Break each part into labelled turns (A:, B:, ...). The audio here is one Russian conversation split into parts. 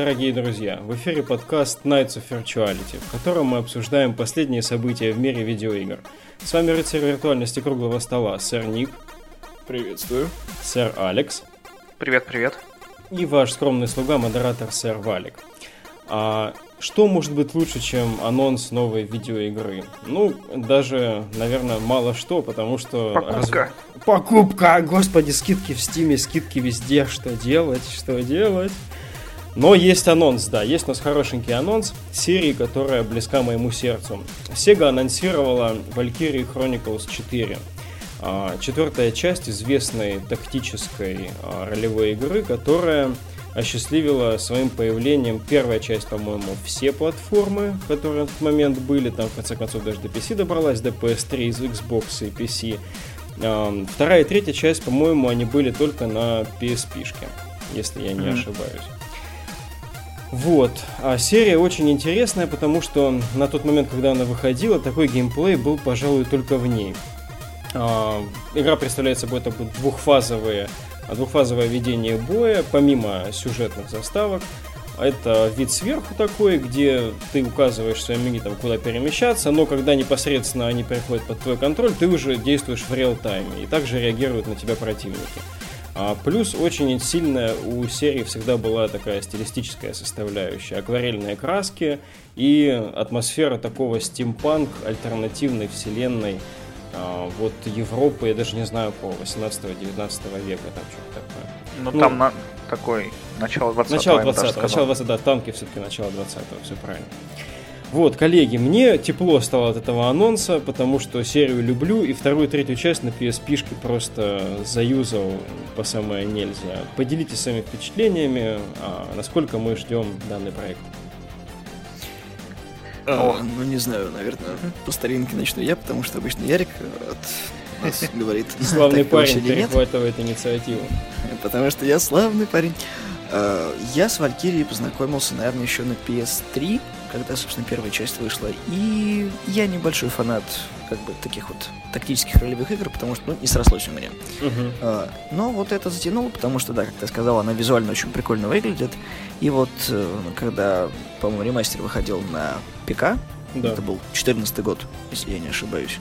A: дорогие друзья! В эфире подкаст Nights of Virtuality, в котором мы обсуждаем последние события в мире видеоигр. С вами рыцарь виртуальности круглого стола, сэр Ник.
B: Приветствую.
A: Сэр Алекс.
C: Привет-привет.
A: И ваш скромный слуга, модератор сэр Валик. А что может быть лучше, чем анонс новой видеоигры? Ну, даже, наверное, мало что, потому что...
C: Покупка. Раз...
A: Покупка! Господи, скидки в Steam е, скидки везде. Что делать? Что делать? Но есть анонс, да, есть у нас хорошенький анонс серии, которая близка моему сердцу. Sega анонсировала Valkyrie Chronicles 4. А, четвертая часть известной тактической а, ролевой игры, которая осчастливила своим появлением первая часть, по-моему, все платформы, которые в этот момент были, там в конце концов даже до PC добралась, до PS3 из Xbox и PC. А, вторая и третья часть, по-моему, они были только на PSP-шке, если я не mm-hmm. ошибаюсь. Вот. А серия очень интересная, потому что на тот момент, когда она выходила, такой геймплей был, пожалуй, только в ней. А, игра представляет собой такое двухфазовое, двухфазовое ведение боя, помимо сюжетных заставок. Это вид сверху такой, где ты указываешь своим юнитам, куда перемещаться, но когда непосредственно они переходят под твой контроль, ты уже действуешь в реал-тайме, и также реагируют на тебя противники. А плюс очень сильная у серии всегда была такая стилистическая составляющая. Акварельные краски и атмосфера такого стимпанк альтернативной вселенной а, вот Европы, я даже не знаю, по 18-19 века, там что-то такое.
C: Ну, ну там на, такой начало 20-го.
A: Начало 20-го, начало 20 да, танки все-таки начало 20-го, все правильно. Вот, коллеги, мне тепло стало от этого анонса, потому что серию люблю, и вторую и третью часть на PSP просто заюзал по самое нельзя. Поделитесь своими впечатлениями, а насколько мы ждем данный проект.
B: А, ну, не знаю, наверное, по старинке начну я, потому что обычно Ярик от нас говорит.
A: Славный парень перехватывает инициативу.
B: Потому что я славный парень. А, я с Валькирией познакомился, наверное, еще на PS3, когда, собственно, первая часть вышла. И я небольшой фанат как бы таких вот тактических ролевых игр, потому что ну, не срослось у меня. Uh-huh. А, но вот это затянуло, потому что, да, как ты сказал, она визуально очень прикольно выглядит. И вот э, когда, по-моему, ремастер выходил на ПК, да. это был 14 год, если я не ошибаюсь.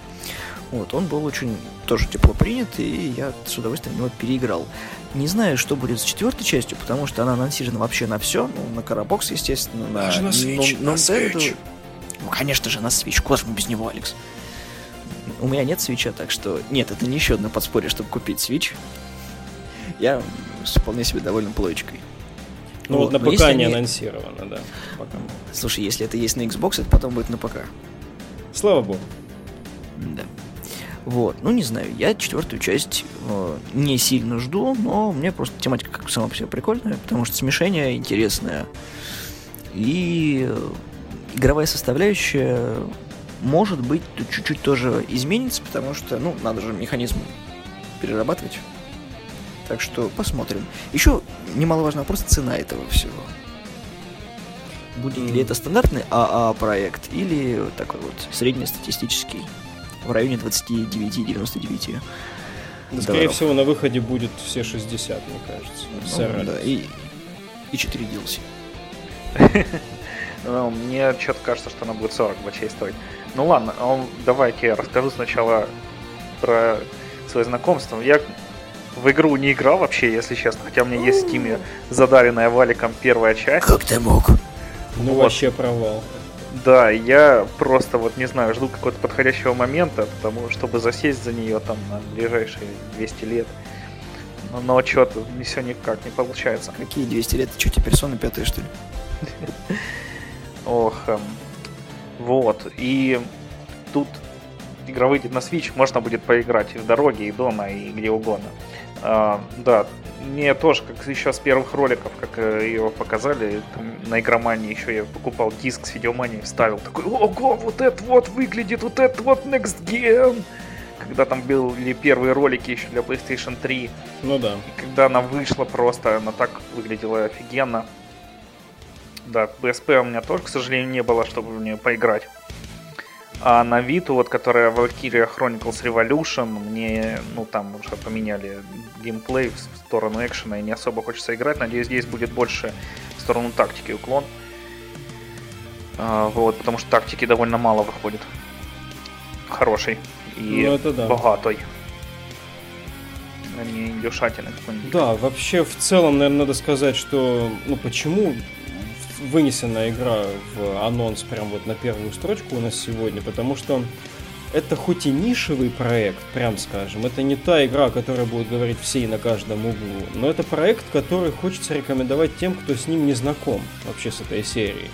B: Вот, он был очень тоже тепло принят, и я с удовольствием его переиграл. Не знаю, что будет с четвертой частью, потому что она анонсирована вообще на все. Ну, на Карабокс, естественно, на...
A: Даже на Switch,
B: ну, на Switch. Ну, конечно же, на Switch. Куда мы без него, Алекс? У меня нет свеча, так что... Нет, это не еще одно подспорье, чтобы купить Switch. Я вполне себе доволен плоечкой.
A: Ну вот, вот на ПК не анонсировано, да.
B: Пока. Слушай, если это есть на Xbox, это потом будет на ПК.
A: Слава богу.
B: Да. Вот, ну не знаю, я четвертую часть э, не сильно жду, но мне просто тематика как сама по себе прикольная, потому что смешение интересное. И э, игровая составляющая может быть чуть-чуть тоже изменится, потому что, ну, надо же механизм перерабатывать. Так что посмотрим. Еще немаловажный вопрос цена этого всего. Будет ли это стандартный АА проект или такой вот среднестатистический? В районе 29-99.
A: Да, скорее всего, на выходе будет все 60, мне кажется.
B: Ну, да, и, и 4 DLC.
C: ну, мне что-то кажется, что она будет 40 бачей стоить. Ну ладно, давайте я расскажу сначала про свое знакомство. Я в игру не играл вообще, если честно, хотя у меня есть в Steam задаренная валиком первая часть.
B: Как ты мог?
A: Ну, вот. вообще провал.
C: Да, я просто вот не знаю, жду какого-то подходящего момента, потому чтобы засесть за нее там на ближайшие 200 лет. Но, но что-то все никак не получается.
B: Какие 200 лет? Ты что, тебе персона пятая, что ли?
C: Ох, эм, вот. И тут игра выйдет на Switch, можно будет поиграть и в дороге, и дома, и где угодно. А, да, мне тоже, как еще с первых роликов, как э, ее показали, там, на игромании еще я покупал диск с видеоманией, вставил такой, ого, вот это вот выглядит, вот это вот Next Gen! Когда там были первые ролики еще для PlayStation 3.
A: Ну да.
C: И когда она вышла просто, она так выглядела офигенно. Да, PSP у меня тоже, к сожалению, не было, чтобы в нее поиграть. А на Виту, вот, которая Valkyria Chronicles Revolution, мне, ну, там уже поменяли геймплей в сторону экшена и не особо хочется играть. Надеюсь, здесь будет больше с сторону тактики уклон. А, вот, потому что тактики довольно мало выходит. Хороший и ну, это да. богатой. А не индюшатины какой-нибудь.
A: Да, вообще в целом, наверное, надо сказать, что ну почему вынесена игра в анонс прям вот на первую строчку у нас сегодня, потому что это хоть и нишевый проект, прям скажем, это не та игра, которая будет говорить все и на каждом углу, но это проект, который хочется рекомендовать тем, кто с ним не знаком вообще с этой серией.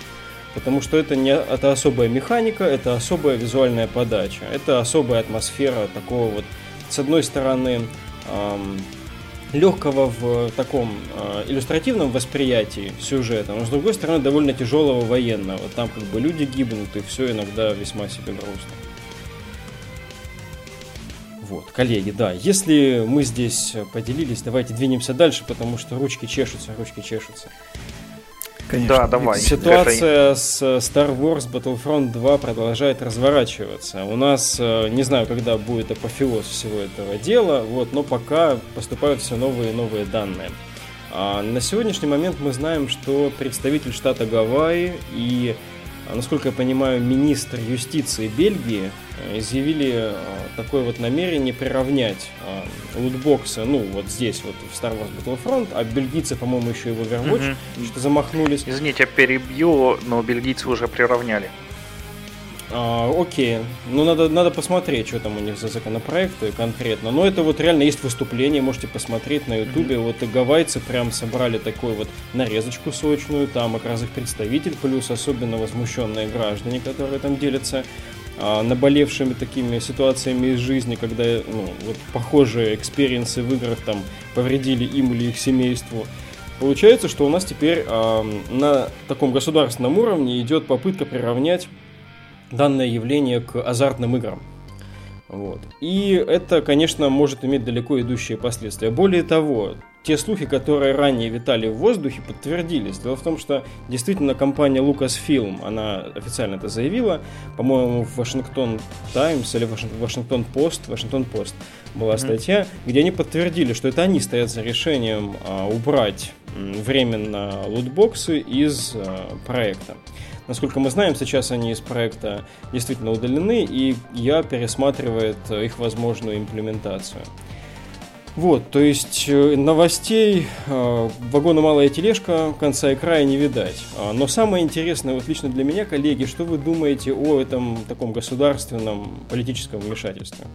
A: Потому что это, не, это особая механика, это особая визуальная подача, это особая атмосфера такого вот, с одной стороны, эм, легкого в таком э, иллюстративном восприятии сюжета, но с другой стороны довольно тяжелого военного. Там как бы люди гибнут, и все иногда весьма себе грустно. Вот, коллеги, да, если мы здесь поделились, давайте двинемся дальше, потому что ручки чешутся, ручки чешутся.
C: Конечно. Да, давай.
A: Ситуация это... с Star Wars Battlefront 2 продолжает разворачиваться. У нас, э, не знаю, когда будет апофеоз всего этого дела, вот, но пока поступают все новые и новые данные. А на сегодняшний момент мы знаем, что представитель штата Гавайи и а, насколько я понимаю, министр юстиции Бельгии э, изъявили э, такое вот намерение приравнять э, лутбоксы, ну, вот здесь, вот в Star Wars Battlefront, а бельгийцы, по-моему, еще и в Overwatch mm-hmm. что замахнулись.
C: Извините, я перебью, но бельгийцы уже приравняли.
A: А, окей. Ну, надо, надо посмотреть, что там у них за законопроекты конкретно. Но это вот реально есть выступление, можете посмотреть на ютубе. Mm-hmm. Вот и гавайцы прям собрали такую вот нарезочку сочную. Там как раз их представитель, плюс особенно возмущенные граждане, которые там делятся наболевшими такими ситуациями из жизни, когда ну, вот похожие экспириенсы в играх там повредили им или их семейству. Получается, что у нас теперь э, на таком государственном уровне идет попытка приравнять данное явление к азартным играм. Вот. И это, конечно, может иметь далеко идущие последствия. Более того, те слухи, которые ранее витали в воздухе, подтвердились. Дело в том, что действительно компания Lucasfilm, она официально это заявила, по-моему, в Вашингтон Таймс или Вашингтон Пост, Вашингтон Пост была статья, mm-hmm. где они подтвердили, что это они стоят за решением а, убрать временно лутбоксы из а, проекта. Насколько мы знаем, сейчас они из проекта действительно удалены, и я пересматривает их возможную имплементацию. Вот, то есть э, новостей э, вагона малая тележка, конца и края не видать. А, но самое интересное, вот лично для меня, коллеги, что вы думаете о этом таком государственном политическом вмешательстве?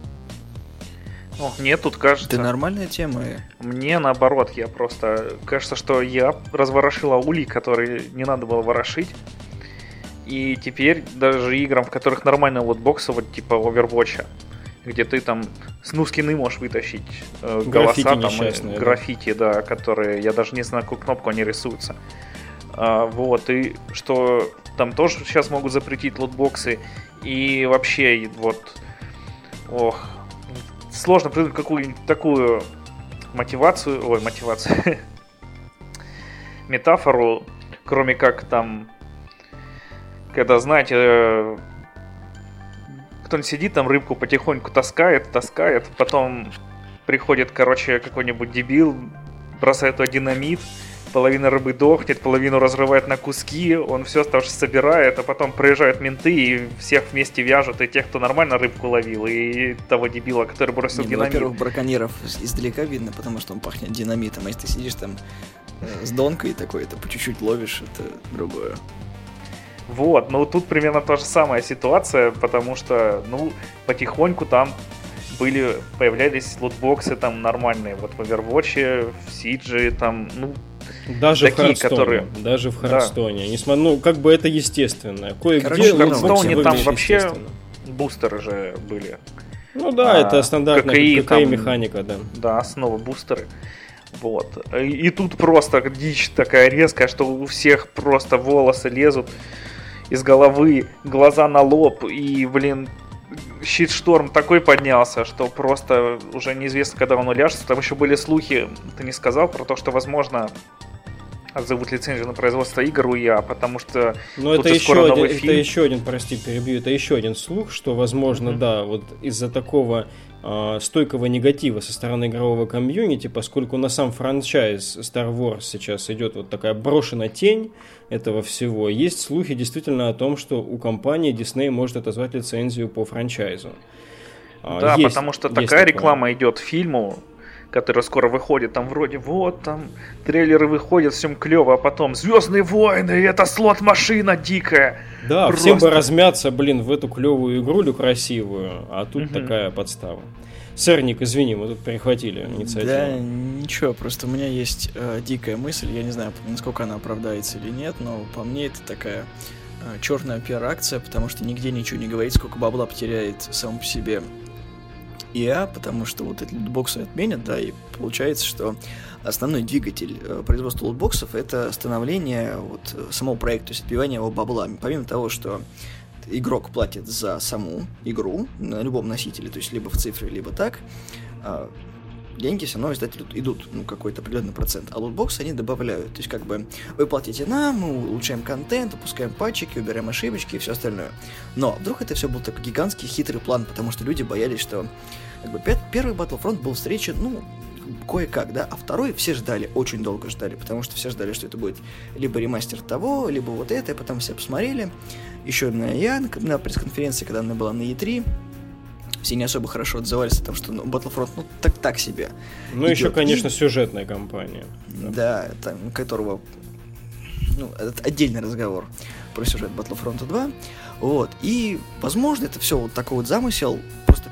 C: О, мне тут кажется...
B: Это нормальная тема.
C: Мне наоборот, я просто... Кажется, что я разворошила улей, который не надо было ворошить. И теперь даже играм, в которых нормально вот боксы, вот типа Overwatch, где ты там ну, скины можешь вытащить, э, голоса там, и, граффити, да, которые, я даже не знаю, на какую кнопку они рисуются. А, вот, и что там тоже сейчас могут запретить лотбоксы, и вообще, вот, ох, сложно придумать какую-нибудь такую мотивацию, ой, мотивацию, метафору, кроме как там когда, знаете, э, кто-нибудь сидит там, рыбку потихоньку таскает, таскает, потом приходит, короче, какой-нибудь дебил, бросает туда динамит, половина рыбы дохнет, половину разрывает на куски, он все оставшееся собирает, а потом приезжают менты и всех вместе вяжут, и тех, кто нормально рыбку ловил, и того дебила, который бросил Не, ну, динамит.
B: во-первых, браконьеров издалека видно, потому что он пахнет динамитом, а если ты сидишь там э, с донкой такой, это по чуть-чуть ловишь, это другое.
C: Вот, ну тут примерно та же самая ситуация, потому что, ну, потихоньку там были, появлялись лутбоксы там нормальные, вот в Overwatch, в Сидже, там, ну,
A: даже такие, в которые... Даже в Хардстоне. Да. Несмотря, ну, как бы это естественно. Кое-где
C: в Хардстоне там вообще бустеры же были.
A: Ну да, а, это стандартная ККИ, ККИ механика, да.
C: Да, снова бустеры. Вот. И тут просто дичь такая резкая, что у всех просто волосы лезут из головы, глаза на лоб, и, блин, щит-шторм такой поднялся, что просто уже неизвестно, когда он уляжется. Там еще были слухи, ты не сказал, про то, что, возможно, отзовут лицензию на производство игр у ИА, потому что
A: Но это еще, один, фильм. это еще один, прости, перебью, это еще один слух, что, возможно, mm-hmm. да, вот из-за такого э, стойкого негатива со стороны игрового комьюнити, поскольку на сам франчайз Star Wars сейчас идет вот такая брошенная тень этого всего, есть слухи действительно о том, что у компании Disney может отозвать лицензию по франчайзу.
C: А, да, есть, потому что такая реклама идет фильму, который скоро выходит, там вроде вот там трейлеры выходят, всем клево, а потом Звездные войны, это слот-машина дикая.
A: Да, Просто... всем бы размяться, блин, в эту клевую игрулю красивую, а тут угу. такая подстава. Сэрник, извини, мы тут перехватили инициативу.
B: Да, ничего, просто у меня есть э, дикая мысль, я не знаю, насколько она оправдается или нет, но по мне это такая э, черная пиар-акция, потому что нигде ничего не говорит, сколько бабла потеряет сам по себе EA, потому что вот эти лутбоксы отменят, да, и получается, что основной двигатель э, производства лутбоксов это становление вот э, самого проекта, то есть отбивание его баблами. Помимо того, что игрок платит за саму игру на любом носителе, то есть либо в цифре, либо так, а, деньги все равно издателю идут, ну, какой-то определенный процент. А лутбоксы они добавляют. То есть, как бы, вы платите нам, мы улучшаем контент, выпускаем патчики, убираем ошибочки и все остальное. Но вдруг это все был такой гигантский хитрый план, потому что люди боялись, что как бы, первый Battlefront был встречен, ну, кое-как, да, а второй все ждали, очень долго ждали, потому что все ждали, что это будет либо ремастер того, либо вот это, и потом все посмотрели. Еще на я на пресс-конференции, когда она была на E3, все не особо хорошо отзывались о том, что ну, Battlefront, ну, так так себе.
A: Ну, идет. еще, конечно, и... сюжетная кампания.
B: Да, да там, которого, ну, это отдельный разговор про сюжет Battlefront 2. Вот, и, возможно, это все вот такой вот замысел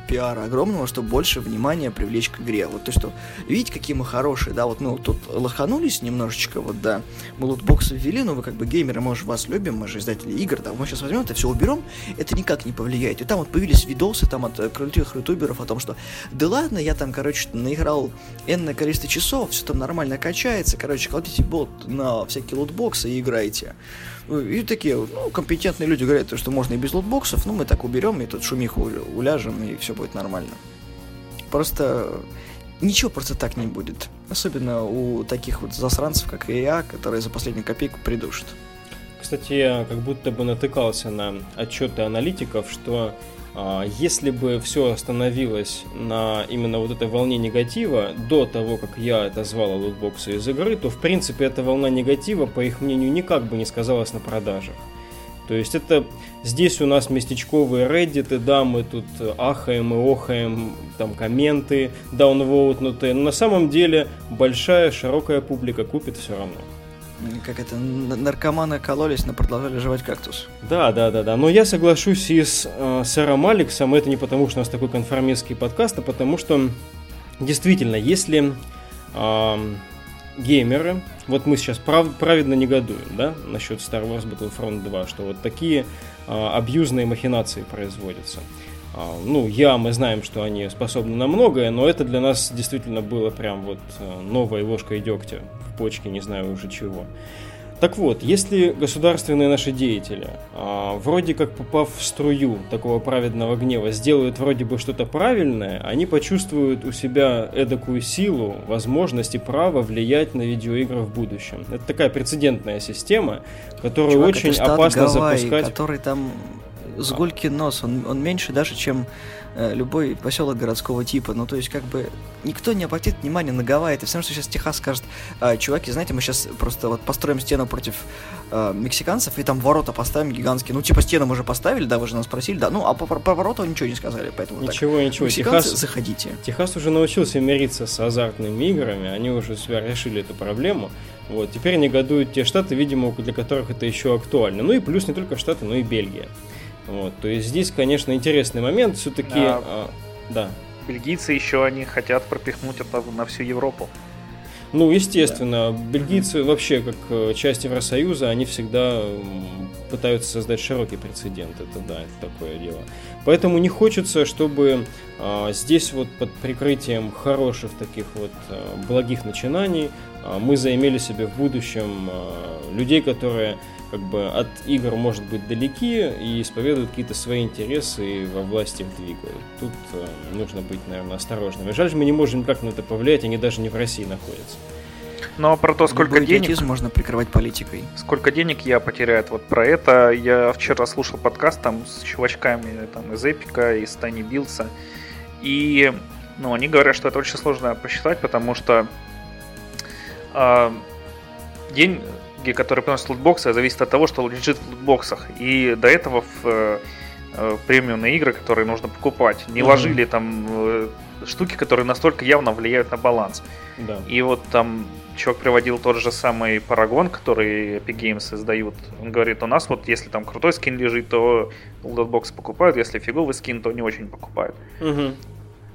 B: пиара огромного, чтобы больше внимания привлечь к игре. Вот то, что, видите, какие мы хорошие, да, вот мы вот тут лоханулись немножечко, вот, да, мы лутбоксы ввели, но вы как бы геймеры, мы же вас любим, мы же издатели игр, да, мы сейчас возьмем это все уберем, это никак не повлияет. И там вот появились видосы там от э, крутых ютуберов о том, что да ладно, я там, короче, наиграл энное количество часов, все там нормально качается, короче, кладите бот на всякие лутбоксы и играйте. И такие, ну, компетентные люди говорят, что можно и без лутбоксов, ну, мы так уберем, и тут шумиху уляжем, и все будет нормально. Просто ничего просто так не будет. Особенно у таких вот засранцев, как я, которые за последнюю копейку придушат.
A: Кстати, я как будто бы натыкался на отчеты аналитиков, что если бы все остановилось на именно вот этой волне негатива до того, как я отозвал лутбоксы из игры, то в принципе эта волна негатива, по их мнению, никак бы не сказалась на продажах. То есть это здесь у нас местечковые реддиты, да, мы тут ахаем и охаем, там комменты даунвоутнутые, но на самом деле большая широкая публика купит все равно
B: как это, наркоманы кололись, но продолжали жевать кактус.
A: Да, да, да, да. Но я соглашусь и с э, сэром Алексом, это не потому, что у нас такой конформистский подкаст, а потому что действительно, если э, геймеры, вот мы сейчас прав, праведно негодуем, да, насчет Star Wars Battlefront 2, что вот такие э, абьюзные махинации производятся. А, ну, я, мы знаем, что они способны на многое, но это для нас действительно было прям вот э, новой ложкой дегтя в почке, не знаю уже чего. Так вот, если государственные наши деятели, а, вроде как попав в струю такого праведного гнева, сделают вроде бы что-то правильное, они почувствуют у себя эдакую силу, возможность и право влиять на видеоигры в будущем. Это такая прецедентная система, которую Чувак, очень опасно Гавайи, запускать.
B: который там с нос, он, он меньше даже, чем э, любой поселок городского типа. Ну, то есть, как бы, никто не обратит внимания на Гавайи. Это все равно, что сейчас Техас скажет, э, чуваки, знаете, мы сейчас просто вот построим стену против э, мексиканцев и там ворота поставим гигантские. Ну, типа, стену мы уже поставили, да, вы же нас спросили, да. Ну, а по, по ворота ничего не сказали, поэтому
A: Ничего,
B: так.
A: ничего.
B: Мексиканцы, Техас, заходите.
A: Техас уже научился мириться с азартными играми, они уже себя решили эту проблему. Вот, теперь негодуют те штаты, видимо, для которых это еще актуально. Ну и плюс не только штаты, но и Бельгия. Вот, то есть здесь, конечно, интересный момент. Все-таки, а, а, да.
C: Бельгийцы еще они хотят пропихнуть это на всю Европу.
A: Ну, естественно, да. бельгийцы вообще, как э, часть Евросоюза, они всегда пытаются создать широкий прецедент. Это да, это такое дело. Поэтому не хочется, чтобы а, здесь вот под прикрытием хороших таких вот а, благих начинаний а, мы заимели себе в будущем а, людей, которые как бы от игр может быть далеки и исповедуют какие-то свои интересы и во власти их двигают. Тут э, нужно быть, наверное, осторожным. И жаль, что мы не можем никак на это повлиять, они даже не в России находятся.
C: Но про то, сколько
B: Любой
C: денег...
B: можно прикрывать политикой.
C: Сколько денег я потеряю вот про это. Я вчера слушал подкаст там с чувачками там, из Эпика, из Тани Билса. И ну, они говорят, что это очень сложно посчитать, потому что э, деньги, которые приносят лутбоксы, зависят от того, что лежит в лутбоксах. И до этого в э, премиумные игры, которые нужно покупать, не mm-hmm. ложили там э, штуки, которые настолько явно влияют на баланс.
A: Да.
C: И вот там чувак приводил тот же самый Paragon, который Epic Games издают. Он говорит, у нас вот если там крутой скин лежит, то лутбокс покупают, если фиговый скин, то не очень покупают.
A: Угу.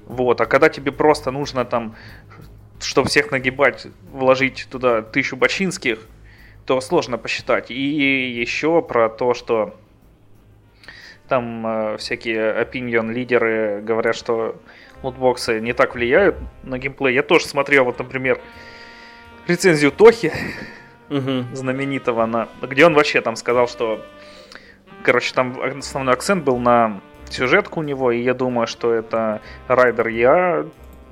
C: Вот, а когда тебе просто нужно там, чтобы всех нагибать, вложить туда тысячу бочинских, то сложно посчитать. И еще про то, что там э, всякие opinion лидеры говорят, что лутбоксы не так влияют на геймплей. Я тоже смотрел, вот, например, рецензию Тохи,
A: угу.
C: знаменитого, на, где он вообще там сказал, что, короче, там основной акцент был на сюжетку у него, и я думаю, что это Райдер Я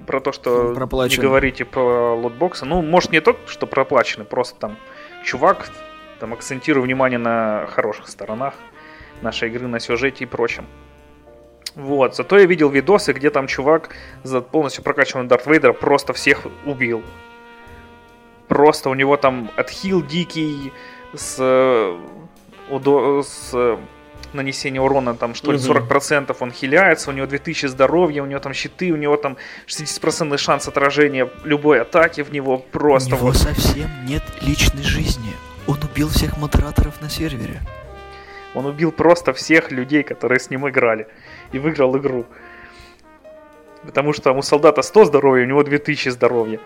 C: про то, что
B: Проплачен.
C: не говорите про лутбоксы. Ну, может, не то, что проплачены, просто там чувак там акцентирует внимание на хороших сторонах нашей игры, на сюжете и прочем. Вот, зато я видел видосы, где там чувак за полностью прокачанный Дарт Вейдера просто всех убил. Просто у него там отхил дикий с, удо, с нанесения урона, там что ли, 40%, он хиляется, у него 2000 здоровья, у него там щиты, у него там 60% шанс отражения любой атаки в него просто...
B: У него вот... совсем нет личной жизни. Он убил всех модераторов на сервере.
C: Он убил просто всех людей, которые с ним играли. И выиграл игру. Потому что у солдата 100 здоровья, у него 2000 здоровья.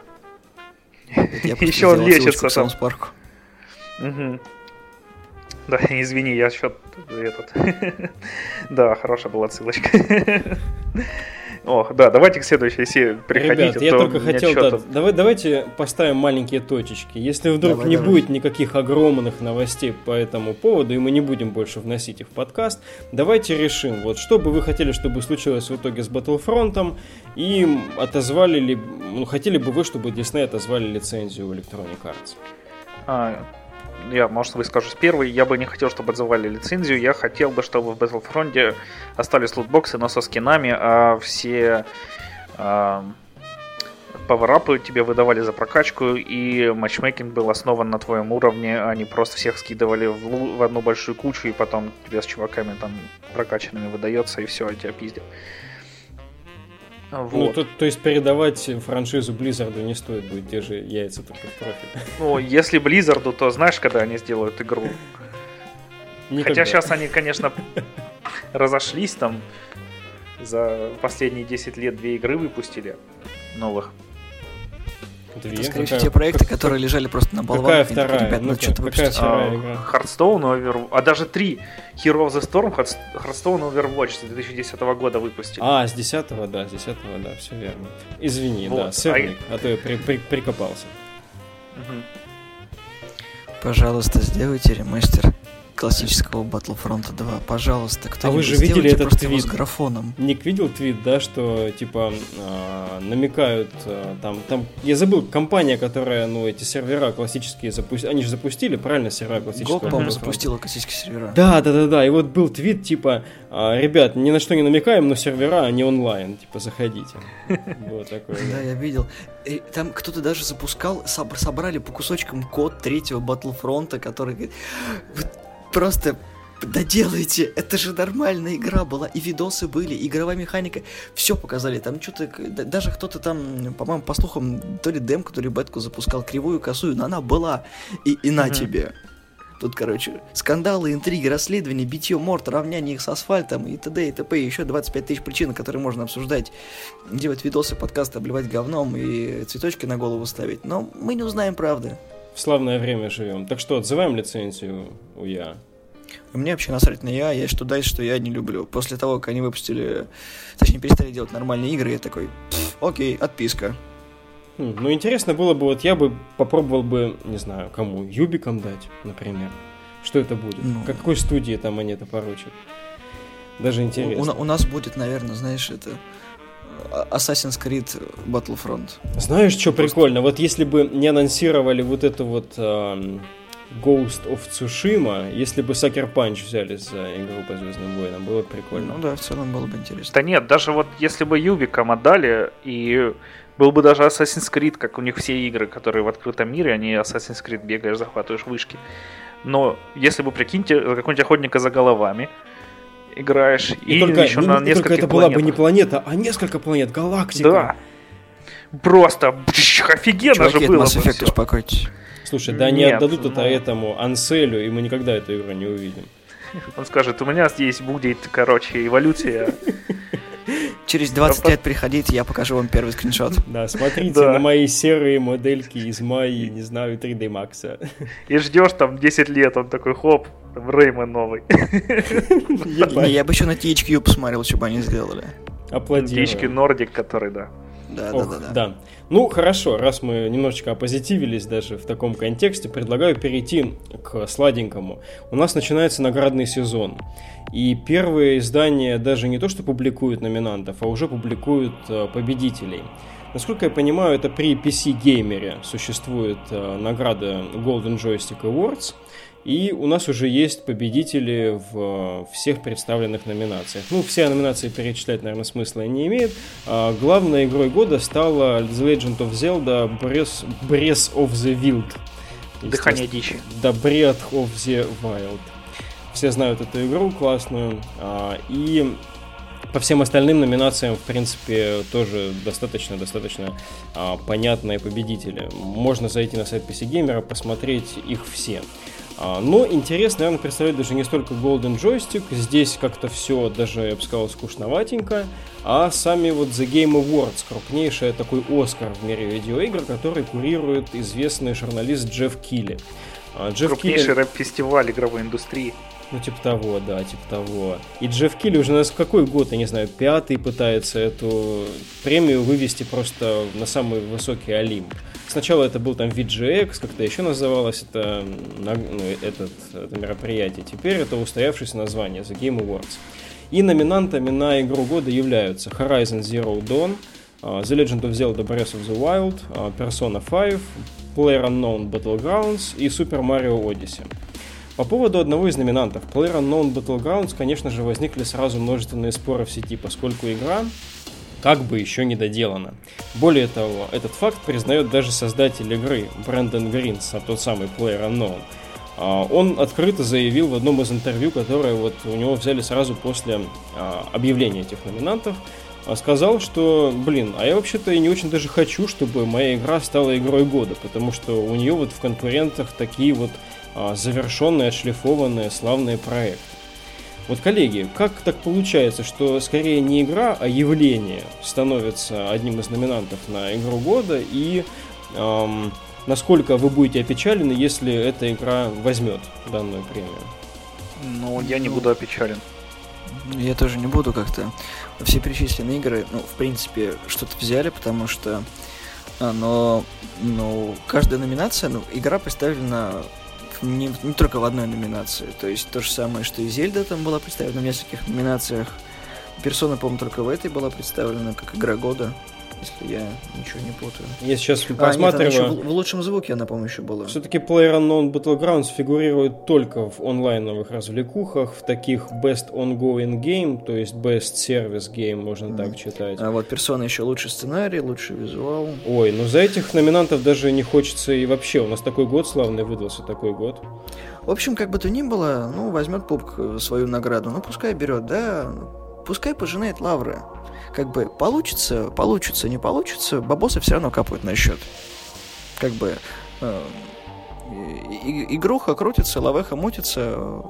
C: Еще он лечится там. Угу. Да, извини, я счет этот. да, хорошая была ссылочка. Ох, да, давайте к следующей серии приходите.
A: Ребят, я только хотел, да, давай, давайте поставим маленькие точечки. Если вдруг давай, не давай. будет никаких огромных новостей по этому поводу, и мы не будем больше вносить их в подкаст, давайте решим, вот что бы вы хотели, чтобы случилось в итоге с Battlefront, и отозвали ли, ну, хотели бы вы, чтобы Disney отозвали лицензию Electronic Arts?
C: А, я, может, выскажусь первый, я бы не хотел, чтобы отзывали лицензию, я хотел бы, чтобы в Battlefront остались лутбоксы, но со скинами, а все э, пауэрапы тебе выдавали за прокачку, и матчмейкинг был основан на твоем уровне, а не просто всех скидывали в, в одну большую кучу, и потом тебе с чуваками там прокачанными выдается, и все, тебя пиздят.
A: Вот. Ну, то, то есть передавать франшизу Blizzard не стоит будет, те же яйца только в профиль.
C: Ну, если Blizzard, то знаешь, когда они сделают игру? Никогда. Хотя сейчас они, конечно, разошлись там. За последние 10 лет две игры выпустили новых.
B: Две? Это, скорее всего, те проекты, как... которые лежали просто на болванке.
A: Какая вторая? Ребят, ну, что-то какая вторая
C: игра? Hearthstone, Over... а даже три Hero of the Storm, Hearthstone Overwatch с 2010 года выпустили.
A: А, с 10 да, с 10 да, все верно. Извини, вот. да, сырник, а, а то я при, при, прикопался.
B: Угу. Пожалуйста, сделайте ремастер классического Battlefront 2. Пожалуйста, кто
A: А вы же видели этот твит?
B: с графоном.
A: Ник видел твит, да, что типа э, намекают э, там, там, я забыл, компания, которая, ну, эти сервера классические запустили, они же запустили, правильно, сервера классические?
B: Год, по-моему, запустила классические сервера.
A: Да, да, да, да, и вот был твит, типа, э, ребят, ни на что не намекаем, но сервера, они онлайн, типа, заходите.
B: Вот такое. Да, я видел. Там кто-то даже запускал, собрали по кусочкам код третьего Battlefront, который просто доделайте, это же нормальная игра была, и видосы были, и игровая механика, все показали, там что-то, даже кто-то там, по-моему, по слухам, то ли демку, то ли бетку запускал, кривую, косую, но она была, и, и на mm-hmm. тебе. Тут, короче, скандалы, интриги, расследования, битье морд, равняние их с асфальтом и т.д. и т.п. И еще 25 тысяч причин, которые можно обсуждать, делать видосы, подкасты, обливать говном и цветочки на голову ставить. Но мы не узнаем правды
A: в славное время живем. Так что, отзываем лицензию у Я.
B: Мне вообще насрать на я, я что дальше, что я не люблю. После того, как они выпустили, точнее, перестали делать нормальные игры, я такой, окей, отписка.
A: Хм, ну, интересно было бы, вот я бы попробовал бы, не знаю, кому, Юбикам дать, например. Что это будет? Ну, Какой студии там они это поручат? Даже интересно.
B: У, у, у нас будет, наверное, знаешь, это Assassin's Creed Battlefront.
A: Знаешь, что прикольно? Вот если бы не анонсировали вот это вот э, Ghost of Tsushima, если бы Sucker Punch взяли за игру по Звездным войнам, было бы прикольно.
B: Ну да, в целом было бы интересно.
C: Да нет, даже вот если бы Юбикам отдали, и был бы даже Assassin's Creed, как у них все игры, которые в открытом мире, они Assassin's Creed бегаешь, захватываешь вышки. Но если бы, прикиньте, какой-нибудь охотника за головами, играешь,
A: и, и только, еще не, на не только это была бы не планета, а несколько планет, галактика.
C: Да. Просто бш, офигенно Чуваки, же было
B: Mass Effect, бы успокойтесь.
A: Слушай, да не отдадут это ну... этому Анселю, и мы никогда эту игру не увидим.
C: Он скажет, у меня здесь будет, короче, эволюция.
B: Через 20 лет приходите, я покажу вам первый скриншот.
A: Да, смотрите на мои серые модельки из Майи, не знаю, 3D Max.
C: И ждешь там 10 лет, он такой, хоп, Реймон новый.
B: Я бы еще на THQ посмотрел, что бы они сделали.
A: Аплодирую.
C: THQ Nordic, который. Да,
B: да, да, да.
A: Ну, хорошо, раз мы немножечко опозитивились даже в таком контексте, предлагаю перейти к сладенькому. У нас начинается наградный сезон. И первые издания даже не то, что публикуют номинантов, а уже публикуют э, победителей. Насколько я понимаю, это при PC-геймере существует э, награда Golden Joystick Awards – и у нас уже есть победители в всех представленных номинациях. Ну, все номинации перечислять, наверное, смысла не имеет. А главной игрой года стала The Legend of Zelda Breath, Breath of the Wild.
C: Дыхание дичи.
A: Да, Breath of the Wild. Все знают эту игру классную. А, и по всем остальным номинациям, в принципе, тоже достаточно-достаточно а, понятные победители. Можно зайти на сайт PC Gamer, посмотреть их все. А, но интерес, наверное, представляет даже не столько Golden Joystick, здесь как-то все даже, я бы сказал, скучноватенько, а сами вот The Game Awards, крупнейший такой Оскар в мире видеоигр, который курирует известный журналист Джефф Килли.
C: А, Джефф Крупнейший Килли... рэп-фестиваль игровой индустрии.
A: Ну, типа того, да, типа того. И Джефф Килли уже на какой год, я не знаю, пятый пытается эту премию вывести просто на самый высокий Олимп. Сначала это был там VGX, как-то еще называлось это, ну, этот, это мероприятие. Теперь это устоявшееся название The Game Awards. И номинантами на игру года являются Horizon Zero Dawn, uh, The Legend of Zelda Breath of the Wild, uh, Persona 5, PlayerUnknown Battlegrounds и Super Mario Odyssey. По поводу одного из номинантов, PlayerUnknown Battlegrounds, конечно же, возникли сразу множественные споры в сети, поскольку игра как бы еще не доделана. Более того, этот факт признает даже создатель игры Брэндон Гринс, а тот самый PlayerUnknown. А, он открыто заявил в одном из интервью, которое вот у него взяли сразу после а, объявления этих номинантов, а, сказал, что, блин, а я вообще-то и не очень даже хочу, чтобы моя игра стала игрой года, потому что у нее вот в конкурентах такие вот завершенные, отшлифованные, славные проекты. Вот, коллеги, как так получается, что скорее не игра, а явление становится одним из номинантов на игру года, и эм, насколько вы будете опечалены, если эта игра возьмет данную премию?
C: Ну, я не буду опечален.
B: Я тоже не буду как-то. Все перечисленные игры, ну, в принципе, что-то взяли, потому что но, ну, каждая номинация, ну, игра представлена не, не только в одной номинации. То есть то же самое, что и Зельда там была представлена в нескольких номинациях. Персона, по-моему, только в этой была представлена как игра года если я ничего не путаю.
A: Я сейчас посматриваю. А,
B: нет, в, в лучшем звуке она, по-моему, еще была.
A: Все-таки PlayerUnknown Battlegrounds фигурирует только в онлайновых развлекухах, в таких Best Ongoing Game, то есть Best Service Game, можно mm. так читать.
B: А вот персона еще лучший сценарий, лучший визуал.
A: Ой, ну за этих номинантов даже не хочется и вообще. У нас такой год славный выдался, такой год.
B: В общем, как бы то ни было, ну, возьмет пупк свою награду. Ну, пускай берет, да, пускай пожинает лавры как бы получится, получится, не получится, бабосы все равно капают на счет. Как бы э, и, игруха крутится, лавеха мутится,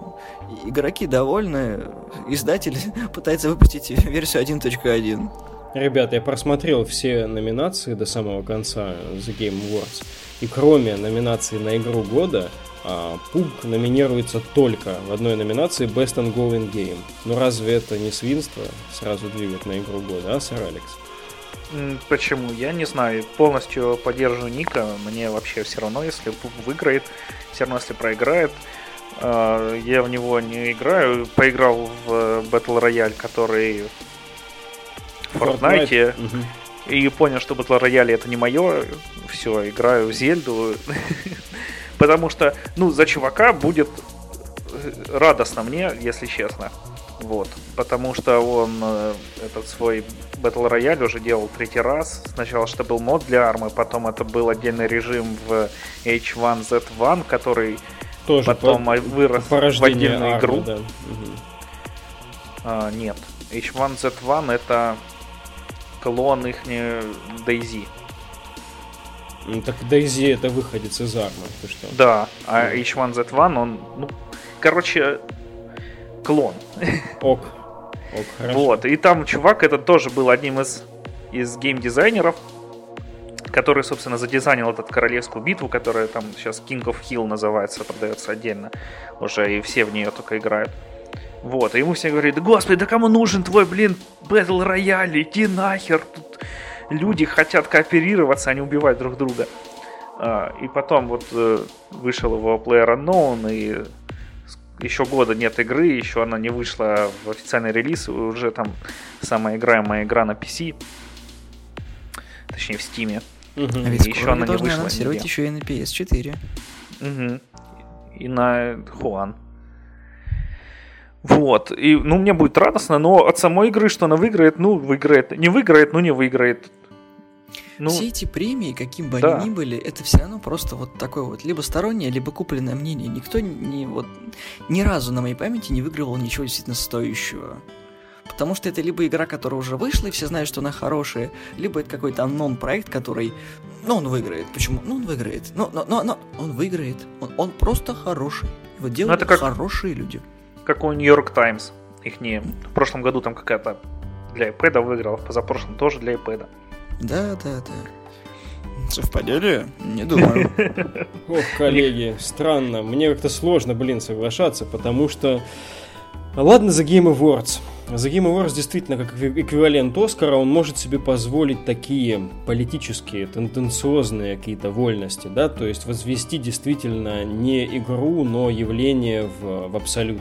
B: игроки довольны, издатель пытается выпустить версию 1.1.
A: Ребята, я просмотрел все номинации до самого конца The Game Awards. И кроме номинации на игру года, а, PUBG номинируется только в одной номинации Best Ongoing Game. Ну разве это не свинство сразу двигать на игру года, а, сэр Алекс?
C: Почему? Я не знаю. Полностью поддерживаю Ника. Мне вообще все равно, если PUBG выиграет, все равно, если проиграет. А, я в него не играю. Поиграл в Battle Royale, который Fortnite, Fortnite. и понял, что Battle Royale это не мое, все, играю в Зельду. Потому что, ну, за чувака будет э, радостно мне, если честно. Вот. Потому что он э, этот свой Battle Royale уже делал третий раз. Сначала что был мод для армы, потом это был отдельный режим в H1Z1, который
A: Тоже
C: потом по, вырос в отдельную армы, игру.
A: Да. Угу.
C: А, нет. H1Z1 это клон их Daisy.
A: Ну, так Daisy это выходец из армы, ты что?
C: Да, а H1Z1 он, ну, короче, клон.
A: Ок. Ок,
C: хорошо. Вот, и там чувак этот тоже был одним из, из геймдизайнеров, который, собственно, задизайнил этот королевскую битву, которая там сейчас King of Hill называется, продается отдельно уже, и все в нее только играют. Вот, и ему все говорят, да господи, да кому нужен твой, блин, Battle Royale, иди нахер, тут люди хотят кооперироваться, а не убивать друг друга. А, и потом вот э, вышел его Player Unknown, и еще года нет игры, еще она не вышла в официальный релиз, и уже там самая играемая игра на PC, точнее в Steam.
B: Угу. А ведь еще она не вышла. анонсировать нигде. еще и на PS4.
C: Угу. И на Хуан. Вот. И, ну, мне будет радостно, но от самой игры, что она выиграет, ну, выиграет. Не выиграет, ну, не выиграет.
B: Ну, Все эти премии, каким бы да. они ни были, это все равно просто вот такое вот либо стороннее, либо купленное мнение. Никто не вот ни разу на моей памяти не выигрывал ничего действительно стоящего. Потому что это либо игра, которая уже вышла, и все знают, что она хорошая, либо это какой-то аннон проект, который, ну, он выиграет. Почему? Ну, он выиграет. Но, но, но, но он выиграет. Он, он просто хороший. Его делают это как, хорошие люди.
C: Как у Нью-Йорк Таймс. Их не... В прошлом году там какая-то для iPad выиграла, в позапрошлом тоже для iPad.
B: Да, да, да. Совпадение? Не думаю.
A: Ох, коллеги, странно. Мне как-то сложно, блин, соглашаться, потому что... Ладно, за Game Awards. За Game Awards действительно, как эквивалент Оскара, он может себе позволить такие политические, тенденциозные какие-то вольности, да, то есть возвести действительно не игру, но явление в, в абсолют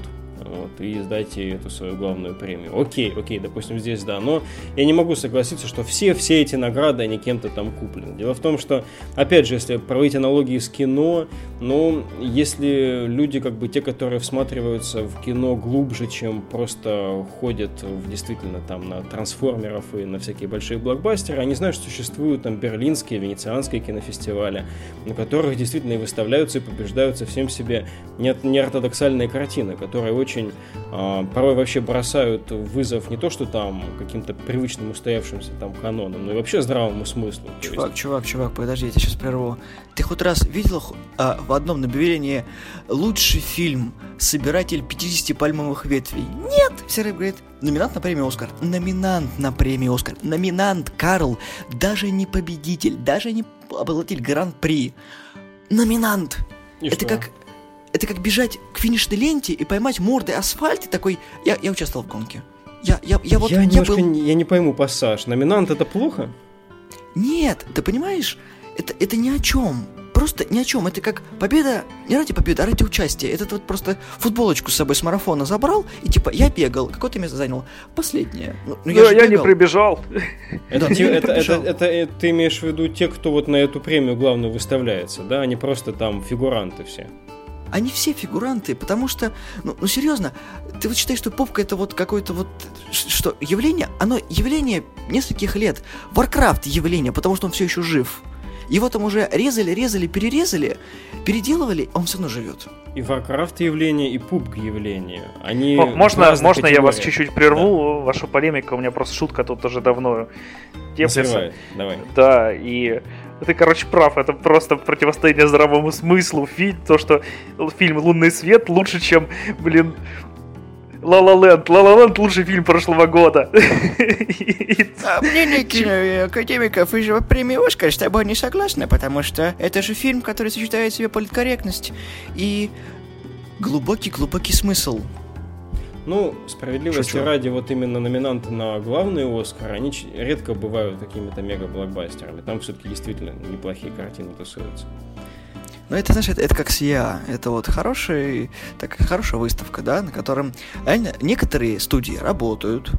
A: вот, и сдать ей эту свою главную премию. Окей, окей, допустим, здесь да, но я не могу согласиться, что все, все эти награды, они кем-то там куплены. Дело в том, что, опять же, если проводить аналогии с кино, ну, если люди, как бы те, которые всматриваются в кино глубже, чем просто ходят в, действительно там на трансформеров и на всякие большие блокбастеры, они знают, что существуют там берлинские, венецианские кинофестивали, на которых действительно и выставляются и побеждаются всем себе неортодоксальные картины, которые очень очень э, порой вообще бросают вызов не то, что там каким-то привычным устоявшимся там канонам, но и вообще здравому смыслу.
B: Чувак, есть... чувак, чувак, подожди, я тебя сейчас прерву. Ты хоть раз видел а, в одном объявлении лучший фильм «Собиратель 50 пальмовых ветвей»? Нет! Все говорит, номинант на премию «Оскар». Номинант на премию «Оскар». Номинант, Карл. Даже не победитель, даже не обладатель гран-при. Номинант. И Это что? как это как бежать к финишной ленте и поймать мордой асфальт и такой, я, я участвовал в гонке. Я, я, я вот...
A: Я, я немножко был... не, я не пойму пассаж. Номинант это плохо?
B: Нет, ты понимаешь, это, это ни о чем. Просто ни о чем. Это как победа, не ради победы, а ради участия. Это вот просто футболочку с собой с марафона забрал, и типа я бегал. Какое ты место занял? Последнее.
C: Ну, ну, я, я не прибежал.
A: Это, это, это, это, это, это ты имеешь в виду те, кто вот на эту премию главную выставляется, да? Они просто там фигуранты все
B: они все фигуранты, потому что, ну, ну серьезно, ты вот считаешь, что попка это вот какое-то вот, что явление, оно явление нескольких лет. Warcraft явление, потому что он все еще жив. Его там уже резали, резали, перерезали, переделывали, а он все равно живет.
A: И Warcraft явление, и PUBG явление. Они
C: О, можно, можно я вас чуть-чуть прерву, да. вашу полемику, у меня просто шутка тут уже давно.
A: Давай.
C: Да, и ты, короче, прав, это просто противостояние здравому смыслу. Фильм, то, что фильм «Лунный свет» лучше, чем, блин, Ла Ла Ленд. Ла Ла Ленд лучший фильм прошлого года.
B: А мнение киноакадемиков и же премии Оскар с тобой не согласны, потому что это же фильм, который сочетает в себе политкорректность и глубокий-глубокий смысл.
A: Ну, справедливости Шучу. ради, вот именно номинанты на главный Оскар, они редко бывают какими-то мега-блокбастерами. Там все-таки действительно неплохие картины тусуются.
B: Ну, это, знаешь, это, это как СИА. Это вот хороший, так, хорошая выставка, да, на котором реально некоторые студии работают,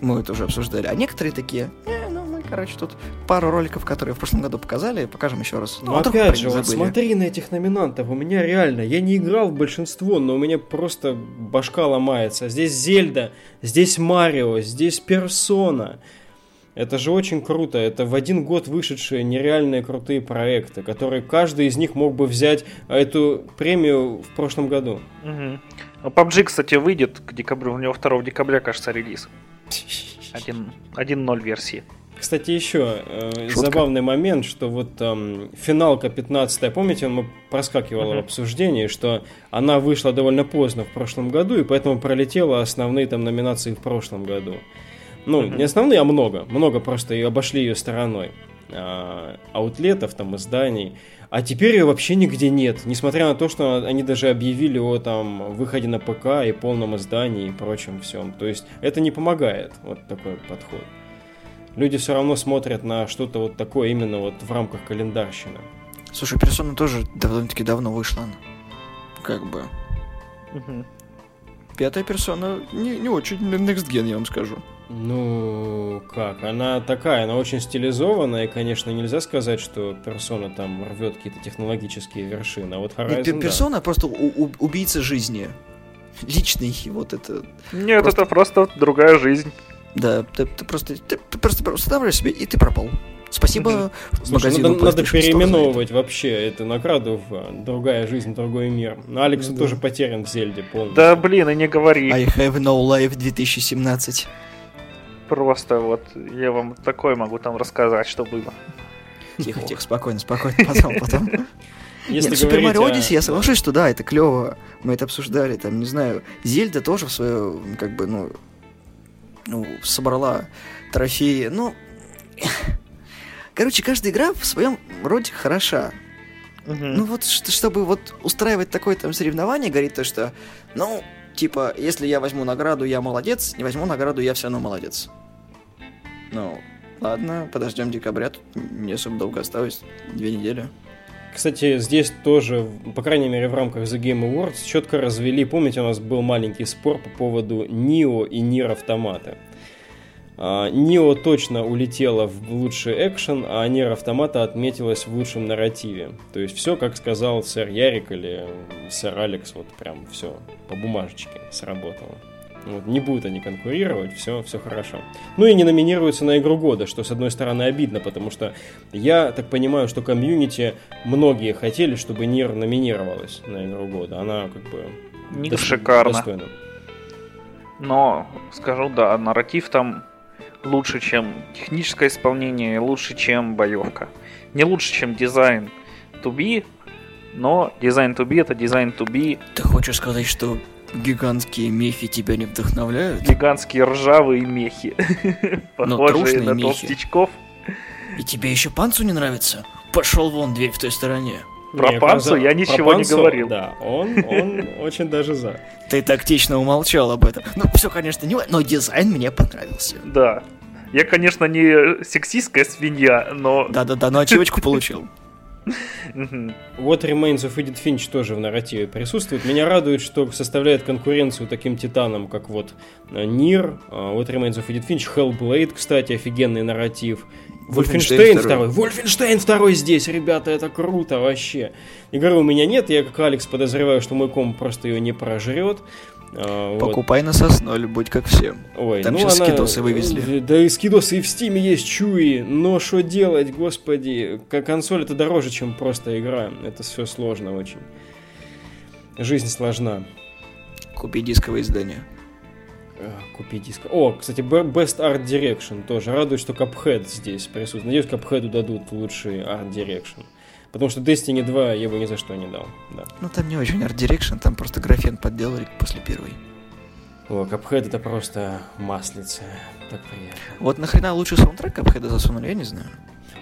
B: мы это уже обсуждали. А некоторые такие, э, короче, тут пару роликов, которые в прошлом году показали, покажем еще раз.
A: Ну, опять же, вот смотри на этих номинантов. У меня реально, я не играл в большинство, но у меня просто башка ломается. Здесь Зельда, здесь Марио, здесь Персона. Это же очень круто. Это в один год вышедшие нереальные крутые проекты, которые каждый из них мог бы взять эту премию в прошлом году.
C: Угу. PUBG, кстати, выйдет к декабрю. У него 2 декабря, кажется, релиз. 1.0 версии.
A: Кстати, еще э, забавный момент, что вот э, финалка 15 помните, мы проскакивала uh-huh. в обсуждении, что она вышла довольно поздно в прошлом году, и поэтому пролетела основные там номинации в прошлом году. Ну, uh-huh. не основные, а много. Много просто и обошли ее стороной. А, аутлетов, там, изданий. А теперь ее вообще нигде нет. Несмотря на то, что они даже объявили о там выходе на ПК и полном издании и прочем всем. То есть это не помогает, вот такой подход. Люди все равно смотрят на что-то вот такое именно вот в рамках календарщины.
B: Слушай, персона тоже довольно-таки давно вышла. Как бы. Угу. Пятая персона не, не очень next gen, я вам скажу.
A: Ну, как? Она такая, она очень стилизованная, и, конечно, нельзя сказать, что персона там рвет какие-то технологические вершины. А вот Horizon, Нет,
B: персона да. просто у- убийца жизни. Личный, вот это...
C: Нет, просто... это просто другая жизнь.
B: Да, ты, ты просто ты, ты просто устанавливаешь себе, и ты пропал. Спасибо
A: Слушай, надо, надо переименовывать вообще эту награду в а, «Другая жизнь, другой мир». Но Алекс ну, да. тоже потерян в Зельде полностью.
C: Да блин, и не говори.
B: I have no life 2017.
C: Просто вот я вам такое могу там рассказать, что было.
B: Тихо, тихо, спокойно, спокойно, потом, потом. Если Нет, Супер Марио Одиссе, я соглашусь, что да, это клево. Мы это обсуждали, там, не знаю, Зельда тоже в свое, как бы, ну, ну, собрала трофеи. Ну, короче, каждая игра в своем роде хороша. Угу. Ну вот, чтобы вот устраивать такое там соревнование, говорит то, что, ну, типа, если я возьму награду, я молодец, не возьму награду, я все равно молодец. Ну, ладно, подождем декабря, тут не особо долго осталось, две недели.
A: Кстати, здесь тоже, по крайней мере, в рамках The Game Awards четко развели, помните, у нас был маленький спор по поводу Нио и Нир Автомата. Нио точно улетела в лучший экшен, а Нир Автомата отметилась в лучшем нарративе. То есть все, как сказал сэр Ярик или сэр Алекс, вот прям все по бумажечке сработало. Вот, не будут они конкурировать, все, все хорошо. Ну и не номинируются на игру года, что с одной стороны обидно, потому что я так понимаю, что комьюнити многие хотели, чтобы NieR номинировалась на игру года. Она как бы
C: не дос- шикарно. Достойна. Но скажу, да, нарратив там лучше, чем техническое исполнение, лучше, чем боевка. Не лучше, чем дизайн 2B, но дизайн 2B это дизайн 2B.
B: Ты хочешь сказать, что гигантские мехи тебя не вдохновляют?
C: Гигантские ржавые мехи, похожие на толстячков.
B: И тебе еще панцу не нравится? Пошел вон, дверь в той стороне.
C: Про не, Панцу я ничего Панцу, не говорил.
A: Да, он, он очень даже за.
B: Ты тактично умолчал об этом. Ну, все, конечно, не но дизайн мне понравился.
C: Да. Я, конечно, не сексистская свинья, но...
B: Да-да-да, но ачивочку получил.
A: What Remains of Edith Finch тоже в нарративе присутствует. Меня радует, что составляет конкуренцию таким титанам, как вот NieR, What Remains of Edith Finch, Hellblade, кстати, офигенный нарратив. Wolfenstein второй. Wolfenstein второй здесь, ребята, это круто вообще. Игры у меня нет, я как Алекс подозреваю, что мой комп просто ее не прожрет.
B: А, Покупай вот. на сосноль, будь как все. Ой, Там ну сейчас она... скидосы вывезли.
A: Да и скидосы и в Steam е есть чуи, но что делать, господи. Консоль это дороже, чем просто игра. Это все сложно очень. Жизнь сложна.
B: Купи дисковое издание.
A: Купи диск. О, кстати, Best Art Direction тоже. Радует, что Cuphead здесь присутствует. Надеюсь, Cuphead дадут лучший Art Direction. Потому что Destiny 2 я бы ни за что не дал. Да.
B: Ну там не очень Art Direction, там просто графен подделали после первой.
A: О, Cuphead это просто маслица. Так приятно.
B: Вот нахрена лучший саундтрек Cuphead засунули, я не знаю.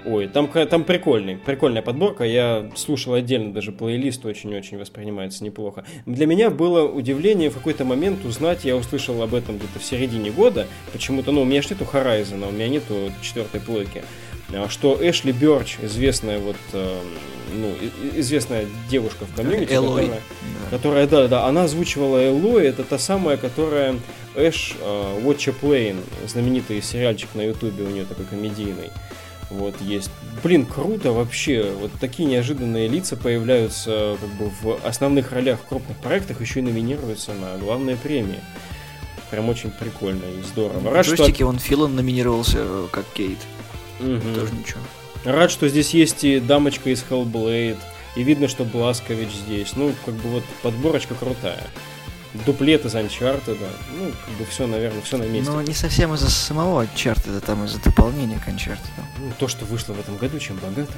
A: Ой, там, там прикольный, прикольная подборка. Я слушал отдельно даже плейлист, очень-очень воспринимается неплохо. Для меня было удивление в какой-то момент узнать, я услышал об этом где-то в середине года, почему-то, ну, у меня же нету Horizon, у меня нету четвертой плойки, а, что Эшли Бёрч, известная вот, э, ну, известная девушка в комьюнити,
B: Элой.
A: которая, да. которая, да, да, она озвучивала Элой, это та самая, которая Эш э, Watch a Plane, знаменитый сериальчик на ютубе у нее такой комедийный. Вот есть. Блин, круто вообще. Вот такие неожиданные лица появляются как бы в основных ролях в крупных проектах, еще и номинируются на главные премии. Прям очень прикольно и здорово.
B: Рад, что... он Филон номинировался э, как Кейт.
A: Угу. Тоже ничего. Рад, что здесь есть и дамочка из Hellblade, и видно, что Бласкович здесь. Ну, как бы вот подборочка крутая дуплет из Uncharted, ну, как бы все, наверное, все на месте.
B: Но не совсем из-за самого Uncharted, там из-за дополнения к Uncharted.
A: Ну, то, что вышло в этом году, чем богато.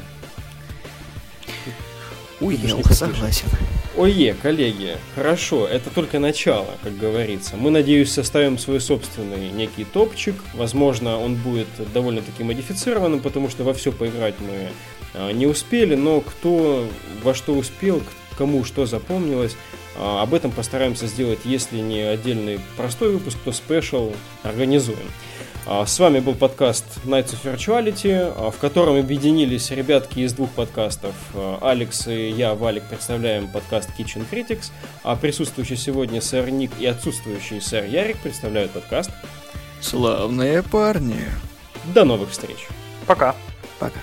B: Уел, согласен.
A: Ое, коллеги, хорошо, это только начало, как говорится. Мы, надеюсь, составим свой собственный некий топчик. Возможно, он будет довольно-таки модифицированным, потому что во все поиграть мы а, не успели, но кто во что успел, кому что запомнилось, а, об этом постараемся сделать, если не отдельный простой выпуск, то спешл организуем. А, с вами был подкаст Nights of Virtuality, а, в котором объединились ребятки из двух подкастов. Алекс и я, Валик, представляем подкаст Kitchen Critics, а присутствующий сегодня сэр Ник и отсутствующий сэр Ярик представляют подкаст
B: Славные парни.
A: До новых встреч.
C: Пока.
B: Пока.